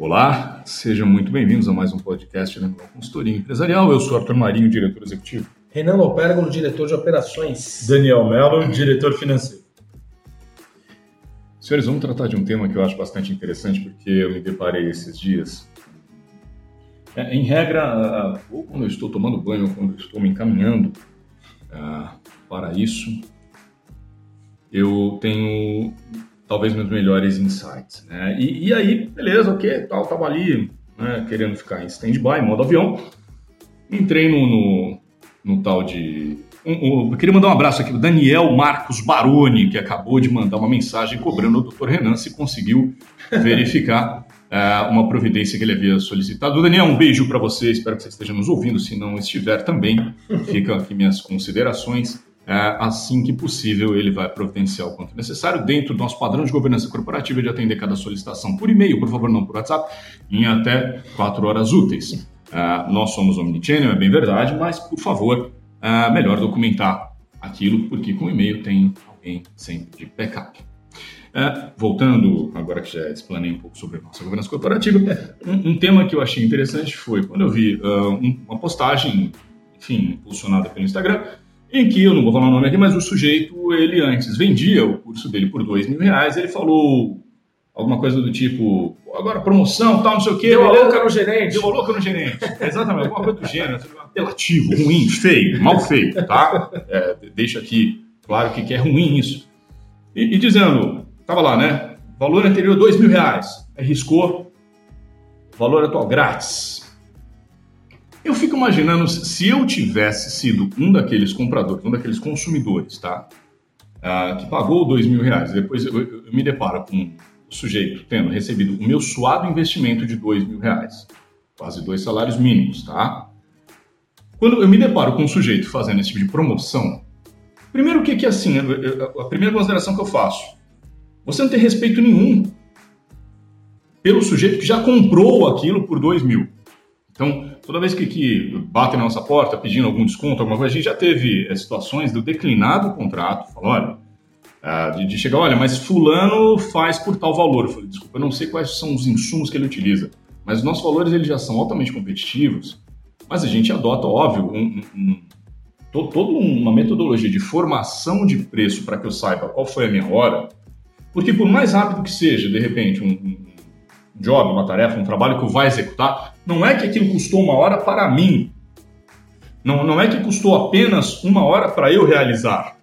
Olá, sejam muito bem-vindos a mais um podcast da Consultoria Empresarial. Eu sou Arthur Marinho, diretor executivo. Renan Lopérgolo, diretor de operações. Daniel Mello, diretor financeiro. Senhores, vamos tratar de um tema que eu acho bastante interessante, porque eu me deparei esses dias. É, em regra, ou quando eu estou tomando banho, ou quando eu estou me encaminhando uh, para isso, eu tenho talvez meus melhores insights. Né? E, e, aí, beleza, ok, tal, tava ali né, querendo ficar em stand-by, modo avião. Entrei no, no, no tal de. Um, um, queria mandar um abraço aqui do Daniel Marcos Baroni, que acabou de mandar uma mensagem cobrando o Dr. Renan se conseguiu verificar uh, uma providência que ele havia solicitado. Daniel, um beijo para você, espero que você esteja nos ouvindo. Se não estiver também, ficam aqui minhas considerações. É, assim que possível, ele vai providenciar o quanto necessário, dentro do nosso padrão de governança corporativa, de atender cada solicitação por e-mail, por favor, não por WhatsApp, em até quatro horas úteis. Uh, nós somos omnichannel, é bem verdade, mas, por favor, uh, melhor documentar aquilo, porque com e-mail tem alguém sempre de backup. Voltando, agora que já explanei um pouco sobre a nossa governança corporativa, um, um tema que eu achei interessante foi quando eu vi um, uma postagem, enfim, impulsionada pelo Instagram, em que eu não vou falar o nome aqui, mas o sujeito, ele antes vendia o curso dele por dois mil reais, ele falou alguma coisa do tipo, agora promoção, tal, não sei o quê. Deu a louca no gerente. Deu a louca no gerente. Exatamente, alguma coisa do gênero, apelativo, ruim, feio, mal feito, tá? É, deixa aqui claro que, que é ruim isso. E, e dizendo, tava lá, né? Valor anterior dois mil reais. Aí riscou, valor atual grátis eu fico imaginando se eu tivesse sido um daqueles compradores, um daqueles consumidores, tá? Ah, que pagou dois mil reais. Depois eu, eu, eu, me deparo com o sujeito tendo recebido o meu suado investimento de dois mil reais, quase dois salários mínimos, tá? Quando eu me deparo com um sujeito fazendo esse tipo de promoção, primeiro o que que assim, a primeira consideração que eu faço, você não tem respeito nenhum pelo sujeito que já comprou aquilo por dois mil. Então, toda vez que, que batem na nossa porta pedindo algum desconto, alguma coisa, a gente já teve é, situações do declinado contrato, falou, olha, uh, de, de, chegar, olha, mas fulano faz por tal valor. Eu falei, desculpa, eu não sei quais são os insumos que ele utiliza, mas os nossos valores eles já são altamente competitivos, mas a gente adota, óbvio, um, um, to, toda uma metodologia de formação de preço para que eu saiba qual foi a minha hora, porque por mais rápido que seja, de repente, um, um job, uma tarefa, um trabalho que eu vá executar, não é que aquilo custou uma hora para mim. Não, não é que custou apenas uma hora para eu realizar.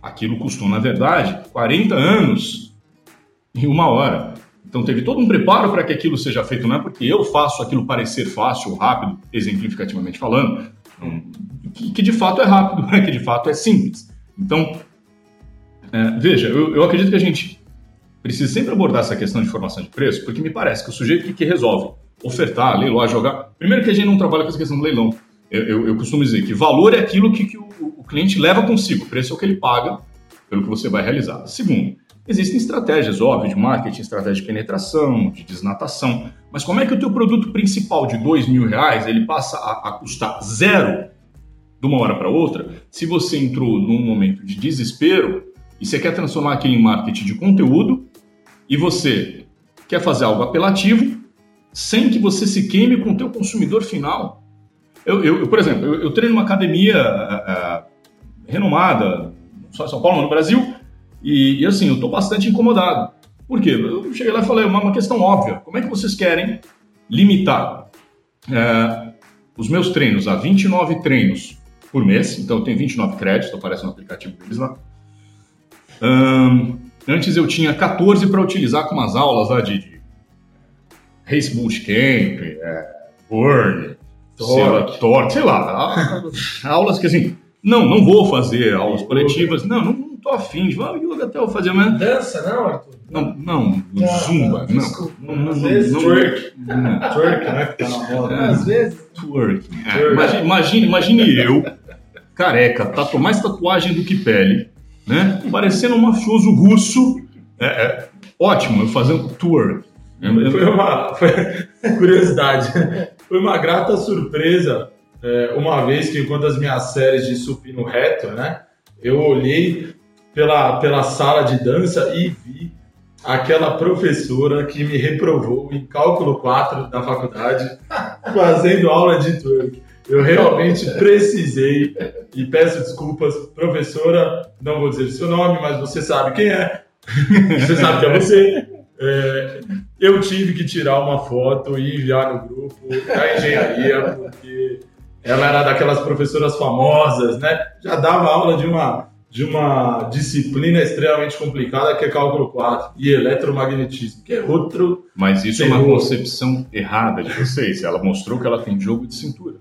Aquilo custou, na verdade, 40 anos e uma hora. Então teve todo um preparo para que aquilo seja feito, não é porque eu faço aquilo parecer fácil, rápido, exemplificativamente falando, que, de fato é rápido, que de fato é simples. Então, é, veja, eu, eu acredito que a gente precisa sempre abordar essa questão de formação de preço, porque me parece que o sujeito que, que resolve ofertar, leiloar, jogar. Primeiro que a gente não trabalha com essa questão do leilão. Eu, eu, eu costumo dizer que valor é aquilo que, que o, o, cliente leva consigo, preço é o que ele paga pelo que você vai realizar. Segundo, existem estratégias, óbvio, de marketing, estratégia de penetração, de desnatação, mas como é que o teu produto principal de dois mil reais ele passa a, a custar zero de uma hora para outra se você entrou num momento de desespero e você quer transformar aquilo em marketing de conteúdo e você quer fazer algo apelativo sem que você se queime com o teu consumidor final. Eu, eu, eu por exemplo, eu, eu, treino numa academia uh, renomada, só em São Paulo, no Brasil, e, e assim, eu estou bastante incomodado. Por quê? Eu cheguei lá e falei, uma, uma questão óbvia, como é que vocês querem limitar uh, os meus treinos a 29 treinos por mês, então eu tenho 29 créditos, aparece no aplicativo deles lá. Um, Antes eu tinha 14 para utilizar com umas aulas lá de, de Race Bootcamp, é, Burn, Torque, Torque, sei lá, aulas que assim, não, não vou fazer aulas coletivas, não, não, não tô afim de, ah, yoga até eu fazer, mas... Dança, não, Arthur? Não, não, ah, zumba, não. Desculpa, não, não, às vezes não, twerk, twerk, né, que tá na roda. É, às vezes. Twerk, é, imagine, imagine, imagine eu, careca, tatu, mais tatuagem do que pele, né? Parecendo um mafioso russo. É, é, ótimo, eu fazendo tour. Foi uma foi, curiosidade. Foi uma grata surpresa é, uma vez que, enquanto as minhas séries de supino reto, né? Eu olhei pela, pela sala de dança e vi aquela professora que me reprovou em cálculo 4 da faculdade, fazendo aula de twerk. Eu realmente precisei e peço desculpas, professora, não vou dizer seu nome, mas você sabe quem é. Você sabe que é você. É, eu tive que tirar uma foto e enviar no grupo da engenharia, porque ela era daquelas professoras famosas, né? Já dava aula de uma, de uma disciplina extremamente complicada que é cálculo 4 e eletromagnetismo, que é outro. Mas isso terror. é uma concepção errada de vocês. Ela mostrou que ela tem jogo de cintura.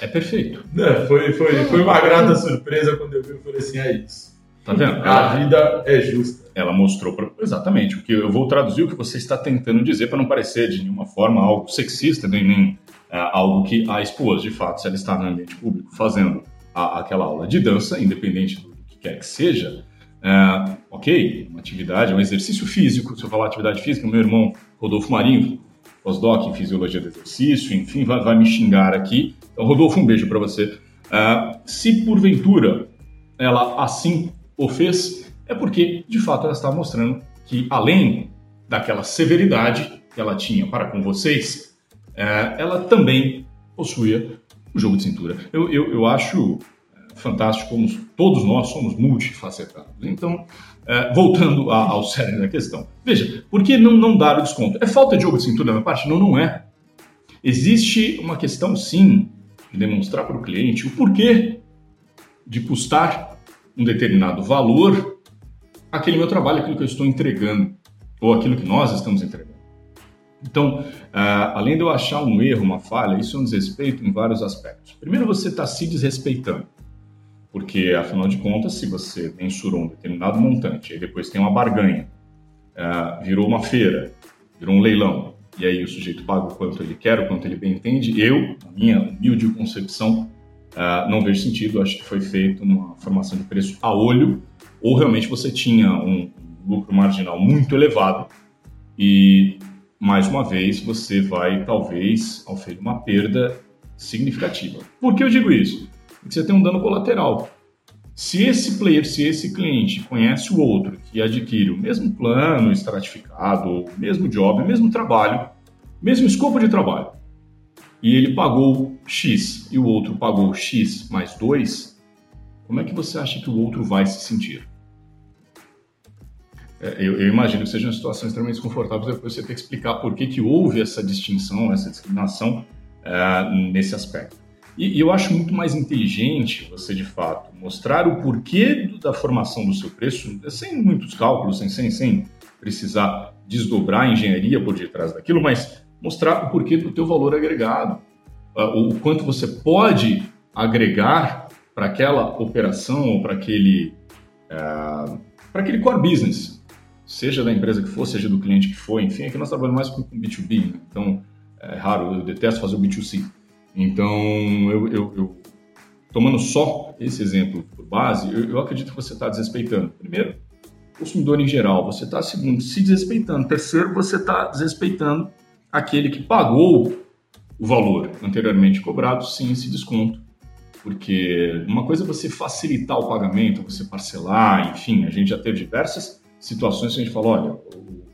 É perfeito. É, foi, foi, foi uma grata surpresa quando eu vi, eu falei assim, é isso. Tá vendo? A vida é justa. Ela mostrou pra... exatamente o que eu vou traduzir o que você está tentando dizer para não parecer de nenhuma forma algo sexista nem, nem é, algo que a esposa, de fato, se ela está no ambiente público fazendo a, aquela aula de dança, independente do que quer que seja, é, ok, uma atividade, um exercício físico. Se eu falar atividade física, meu irmão Rodolfo Marinho, pós-doc em fisiologia do exercício, enfim, vai, vai me xingar aqui. Então, Rodolfo, um beijo para você. Uh, se porventura ela assim o fez, é porque de fato ela está mostrando que além daquela severidade que ela tinha para com vocês, uh, ela também possuía o jogo de cintura. Eu, eu, eu acho fantástico como todos nós somos multifacetados. Então, voltando ao cérebro da questão. Veja, por que não, não dar o desconto? É falta de jogo de cintura da minha parte? Não, não é. Existe uma questão, sim, de demonstrar para o cliente o porquê de custar um determinado valor aquele meu trabalho, aquilo que eu estou entregando, ou aquilo que nós estamos entregando. Então, uh, além de eu achar um erro, uma falha, isso é um desrespeito em vários aspectos. Primeiro, você está se desrespeitando, porque, afinal de contas, se você mensurou um determinado montante e depois tem uma barganha, uh, virou uma feira, virou um leilão, e aí o sujeito paga o quanto ele quer, o quanto ele bem entende. Eu, na minha humilde concepção, uh, não vejo sentido, acho que foi feito uma formação de preço a olho, ou realmente você tinha um lucro marginal muito elevado e, mais uma vez, você vai, talvez, oferecer uma perda significativa. Por que eu digo isso? Porque você tem um dano colateral. Se esse player, se esse cliente conhece o outro que adquire o mesmo plano estratificado, o mesmo job, o mesmo trabalho, mesmo escopo de trabalho, e ele pagou X e o outro pagou X mais 2, como é que você acha que o outro vai se sentir? É, eu, eu, imagino que seja uma situação extremamente desconfortável depois você ter que explicar por que, que houve essa distinção, essa discriminação é, nesse aspecto. E, e, eu acho muito mais inteligente você, de fato, mostrar o porquê da formação do seu preço, sem muitos cálculos, sem, sem, sem precisar desdobrar a engenharia por detrás daquilo, mas mostrar o porquê do teu valor agregado, ah, o quanto você pode agregar para aquela operação ou para aquele, uh, para aquele core business, seja da empresa que for, seja do cliente que for, enfim, aqui nós trabalhamos mais com, com B2B, né? então é raro, eu detesto fazer o B2C. Então, eu, eu, eu tomando só esse exemplo por base, eu, eu acredito que você está desrespeitando. Primeiro, o consumidor em geral, você está, segundo, se desrespeitando. Terceiro, você está desrespeitando aquele que pagou o valor anteriormente cobrado sem esse desconto. Porque uma coisa é você facilitar o pagamento, você parcelar, enfim, a gente já teve diversas situações que a gente falou, olha, o,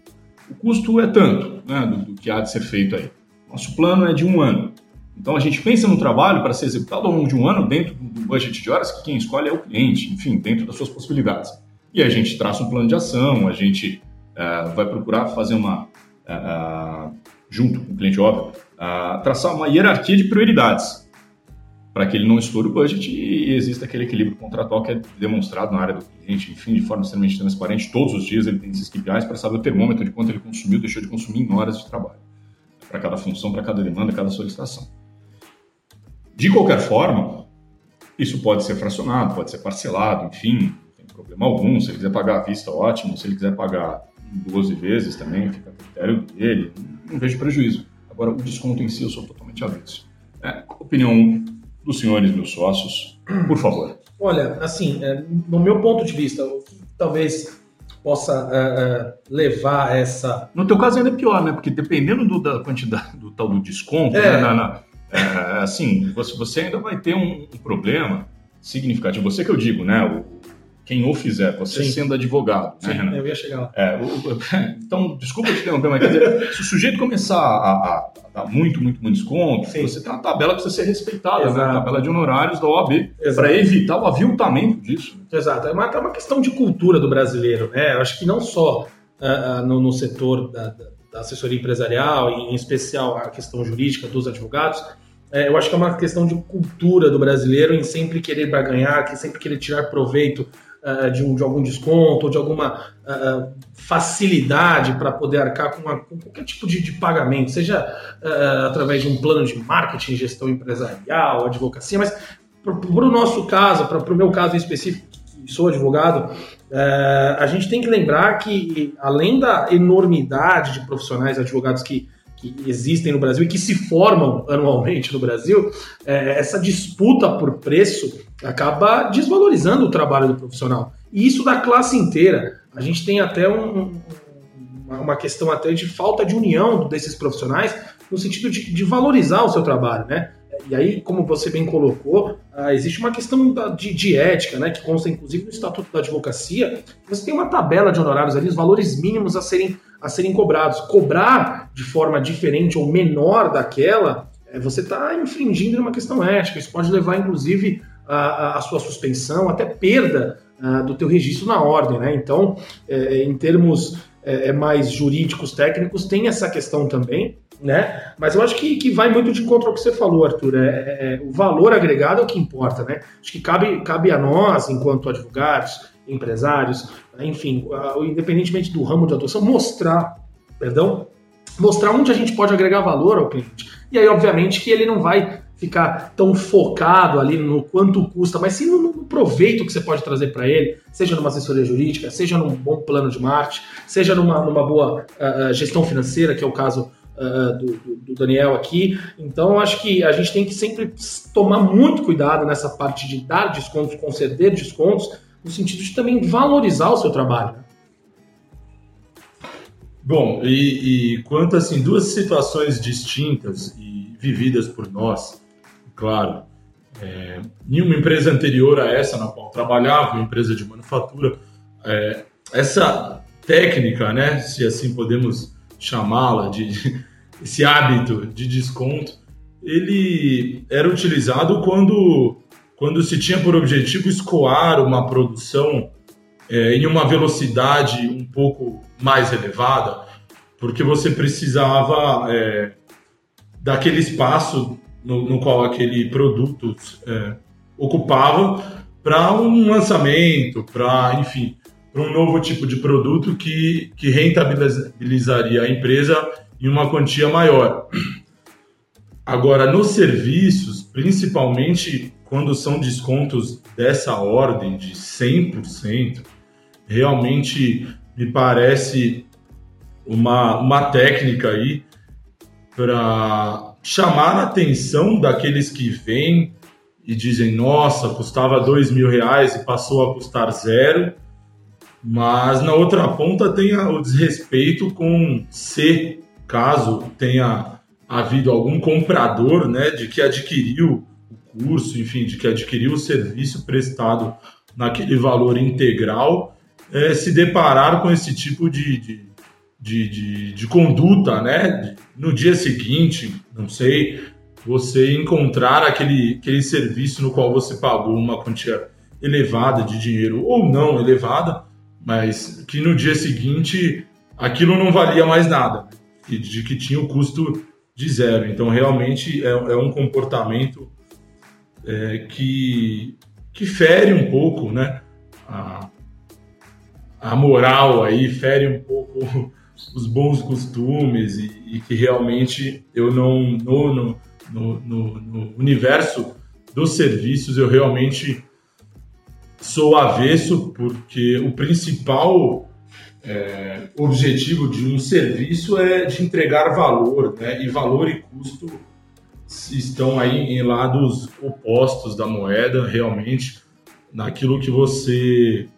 o custo é tanto né, do, do que há de ser feito aí. Nosso plano é de um ano. Então a gente pensa no trabalho para ser executado ao longo de um ano dentro do budget de horas que quem escolhe é o cliente, enfim, dentro das suas possibilidades. E a gente traça um plano de ação, a gente uh, vai procurar fazer uma, uh, junto com o cliente, óbvio, uh, traçar uma hierarquia de prioridades para que ele não estoure o budget e exista aquele equilíbrio contratual que é demonstrado na área do cliente, enfim, de forma extremamente transparente. Todos os dias ele tem esses KPIs para saber o termômetro de quanto ele consumiu, deixou de consumir em horas de trabalho, para cada função, para cada demanda, cada solicitação. De qualquer forma, isso pode ser fracionado, pode ser parcelado, enfim, não tem problema algum. Se ele quiser pagar à vista, ótimo. Se ele quiser pagar 12 vezes também, fica a critério dele, não vejo prejuízo. Agora, o desconto em si eu sou totalmente avesso. É, opinião dos senhores, meus sócios, por favor. Olha, assim, é, no meu ponto de vista, talvez possa uh, uh, levar essa. No teu caso ainda é pior, né? Porque dependendo do, da quantidade do tal do desconto, é. né? na, na é, assim, você, você ainda vai ter um, um, problema significativo. Você que eu digo, né? O, quem o fizer, você Sim. sendo advogado, né, Sim, Renan? eu ia chegar lá. É, então, desculpa te interromper, mas quer dizer, se o sujeito começar a, a- dar muito, muito, muito desconto, Sim. você tem uma tabela que precisa ser respeitada, né? A tabela de honorários da OAB, para evitar o aviltamento disso. Exato. É uma, é uma questão de cultura do brasileiro, né? Eu acho que não só ah, ah, no, no setor da, da- assessoria empresarial, e em especial a questão jurídica dos advogados, é, eu acho que é uma questão de cultura do brasileiro em sempre querer barganhar, que sempre querer tirar proveito ah, de, um, de algum desconto ou de alguma ah, facilidade para poder arcar com, uma- com qualquer tipo de, de pagamento, seja ah, através de um plano de marketing, gestão empresarial, advocacia, mas para o nosso caso, para o meu caso em específico, que sou advogado, é, a gente tem que lembrar que, além da enormidade de profissionais advogados que, que existem no Brasil e que se formam anualmente no Brasil, é, essa disputa por preço acaba desvalorizando o trabalho do profissional. E isso da classe inteira. A gente tem até um- um- uma- questão até de falta de união desses profissionais no sentido de, de valorizar o seu trabalho, né? E aí, como você bem colocou, ah, existe uma questão de, de ética, né, que consta inclusive no Estatuto da Advocacia. Você tem uma tabela de honorários ali, os valores mínimos a serem, a serem cobrados. Cobrar de forma diferente ou menor daquela, eh, você está infringindo uma questão ética. Isso pode levar, inclusive, a, a- a sua suspensão, até perda ah, do teu registro na ordem. Né? Então, eh, em termos eh, mais jurídicos, técnicos, tem essa questão também né? Mas eu acho que, que vai muito de encontro ao que você falou, Arthur. É, é- é- o valor agregado é o que importa, né? Acho que cabe, cabe a nós, enquanto advogados, empresários, enfim, a- independentemente do ramo de atuação, mostrar, perdão, mostrar onde a gente pode agregar valor ao cliente. E aí, obviamente, que ele não vai ficar tão focado ali no quanto custa, mas sim no, proveito que você pode trazer para ele, seja numa assessoria jurídica, seja num bom plano de marketing, seja numa, numa boa ah, ah, gestão financeira, que é o caso ah, do, do- Daniel aqui. Então, acho que a gente tem que sempre tomar muito cuidado nessa parte de dar descontos, conceder descontos, no sentido de também valorizar o seu trabalho. Bom, e, e quanto assim, duas situações distintas e vividas por nós, claro. É, em uma empresa anterior a essa na qual trabalhava, uma empresa de manufatura, é, essa técnica, né, se assim podemos chamá-la, de, de- esse hábito de desconto, ele era utilizado quando, quando se tinha por objetivo escoar uma produção é, em uma velocidade um pouco mais elevada, porque você precisava é, daquele espaço no, no qual aquele produto é, ocupava para um lançamento, para, enfim, para um novo tipo de produto que, que rentabilizaria a empresa em uma quantia maior. Agora, nos serviços, principalmente quando são descontos dessa ordem de 100%, realmente me parece uma, uma técnica aí para chamar a atenção daqueles que vêm e dizem, nossa, custava dois mil reais e passou a custar zero, mas na outra ponta tem o desrespeito com se, caso tenha havido algum comprador, né, de que adquiriu curso, enfim, de que adquiriu o serviço prestado naquele valor integral, eh, se deparar com esse tipo de, de, de, de, de conduta, né? No dia seguinte, não sei, você encontrar aquele, aquele serviço no qual você pagou uma quantia elevada de dinheiro ou não elevada, mas que no dia seguinte aquilo não valia mais nada, e de que tinha o custo de zero. Então, realmente é, é um comportamento é, que, que fere um pouco, né? A, a moral aí, fere um pouco os bons costumes e, e que realmente eu não no, no, no, no- universo dos serviços eu realmente sou avesso porque o principal é, objetivo de um serviço é de entregar valor, né? E valor e custo estão aí em lados opostos da moeda, realmente, naquilo que você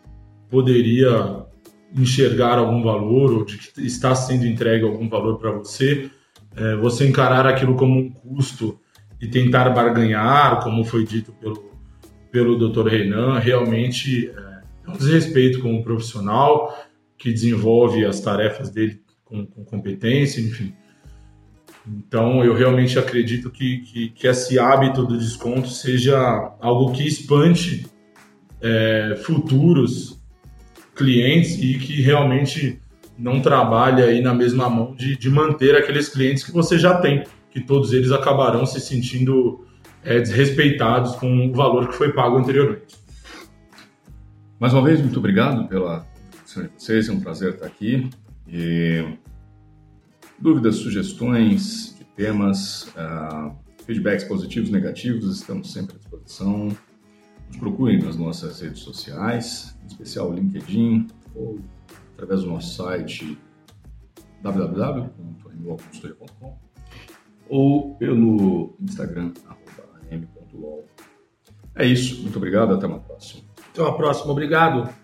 poderia enxergar algum valor ou de que está sendo entregue algum valor para você, é, você encarar aquilo como um custo e tentar barganhar, como foi dito pelo, pelo Dr. Renan, realmente é, é um desrespeito com o profissional que desenvolve as tarefas dele com, com competência, enfim. Então, eu realmente acredito que, que, que, esse hábito do desconto seja algo que espante é, futuros clientes e que realmente não trabalhe aí na mesma mão de, de manter aqueles clientes que você já tem, que todos eles acabarão se sentindo é, desrespeitados com o valor que foi pago anteriormente. Mais uma vez, muito obrigado pela participação de vocês, é um prazer estar aqui. E dúvidas, sugestões de temas, uh, feedbacks positivos, negativos, estamos sempre à disposição. Nos procurem nas nossas redes sociais, em especial o LinkedIn ou através do nosso site www.animalconsultoria.com ou pelo Instagram, am.lol. É isso, muito obrigado, até uma próxima. Até uma próxima, obrigado.